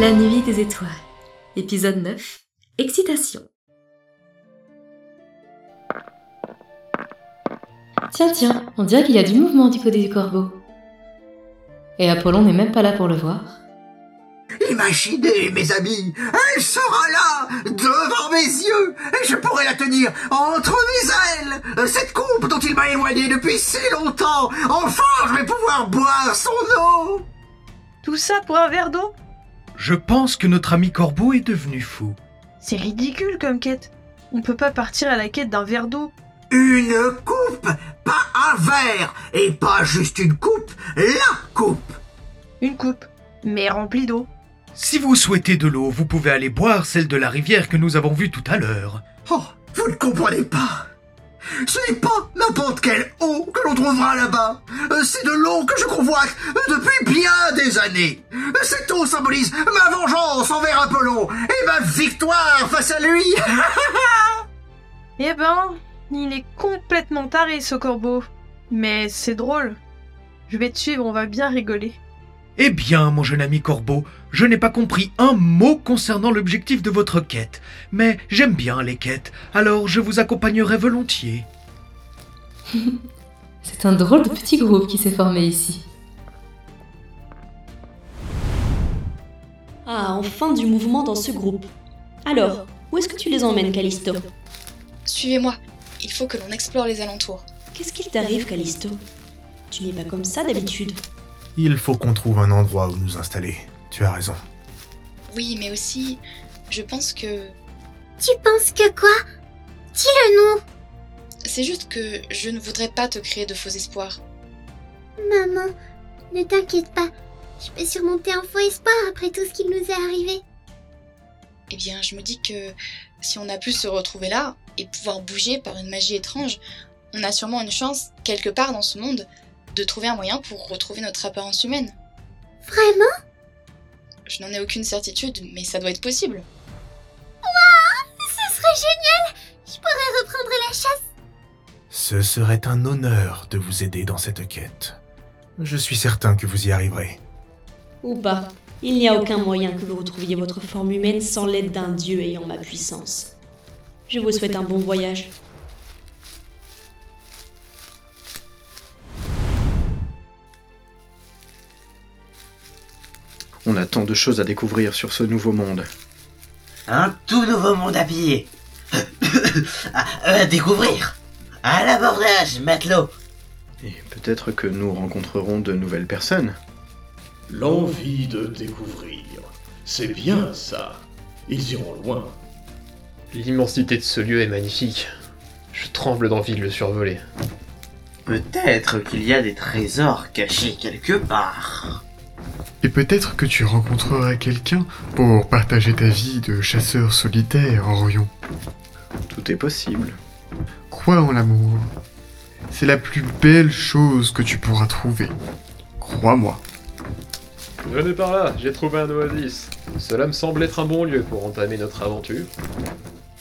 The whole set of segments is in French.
La nuit des étoiles. Épisode 9. Excitation. Tiens, tiens, on dirait qu'il y a du mouvement du côté du corbeau. Et Apollon n'est même pas là pour le voir. Imaginez, mes amis, elle sera là, devant mes yeux, et je pourrai la tenir entre mes ailes. Cette coupe dont il m'a éloigné depuis si longtemps, enfin je vais pouvoir boire son eau. Tout ça pour un verre d'eau? Je pense que notre ami Corbeau est devenu fou. C'est ridicule comme quête. On peut pas partir à la quête d'un verre d'eau. Une coupe, pas un verre, et pas juste une coupe, la coupe. Une coupe, mais remplie d'eau. Si vous souhaitez de l'eau, vous pouvez aller boire celle de la rivière que nous avons vue tout à l'heure. Oh, vous ne comprenez pas. Ce n'est pas n'importe quelle eau que l'on trouvera là-bas. Euh, C'est de l'eau que je convoite depuis bien des années. Cette eau symbolise ma vengeance envers Apollon et ma victoire face à lui. Eh ben, il est complètement taré ce corbeau. Mais c'est drôle. Je vais te suivre, on va bien rigoler. Eh bien, mon jeune ami Corbeau, je n'ai pas compris un mot concernant l'objectif de votre quête, mais j'aime bien les quêtes, alors je vous accompagnerai volontiers. C'est un drôle de petit groupe qui s'est formé ici. Ah, enfin du mouvement dans ce groupe. Alors, où est-ce que tu les emmènes, Callisto? Suivez-moi, il faut que l'on explore les alentours. Qu'est-ce qu'il t'arrive, Callisto? Tu n'es pas comme ça d'habitude. Il faut qu'on trouve un endroit où nous installer. Tu as raison. Oui, mais aussi, je pense que Tu penses que quoi? Dis-le c'est juste que je ne voudrais pas te créer de faux espoirs. nous Maman, ne t'inquiète pas. Je peux surmonter un faux espoir après tout ce qui nous est arrivé. Eh bien, je me dis que si on a pu se retrouver là et pouvoir bouger par une magie étrange, on a sûrement une chance, quelque part dans ce monde, de trouver un moyen pour retrouver notre apparence humaine. Vraiment? Je n'en ai aucune certitude, mais ça doit être possible. Ce serait génial Je pourrais reprendre la chasse Ce serait un honneur de vous aider dans cette quête. Je suis certain que vous y arriverez. Ou pas. Il n'y a aucun moyen que vous retrouviez votre forme humaine sans l'aide d'un dieu ayant ma puissance. Je vous souhaite un bon voyage. On a tant de choses à découvrir sur ce nouveau monde. Un tout nouveau monde à piller. à, à découvrir. À l'abordage, matelot. Et peut-être que nous rencontrerons de nouvelles personnes. L'envie de découvrir. C'est bien ça. Ils iront loin. L'immensité de ce lieu est magnifique. Je tremble d'envie de le survoler. Peut-être qu'il y a des trésors cachés quelque part. Et peut-être que tu rencontreras quelqu'un pour partager ta vie de chasseur solitaire, Orion. Tout est possible. Crois en l'amour. C'est la plus belle chose que tu pourras trouver. Crois-moi. Venez par là, j'ai trouvé un oasis. Cela me semble être un bon lieu pour entamer notre aventure.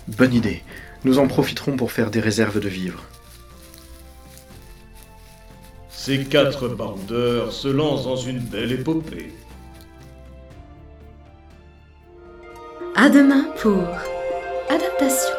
Bonne idée. Nous en profiterons pour faire des réserves de vivres. Ces quatre bandeurs se lancent dans une belle épopée. À demain pour Adaptation.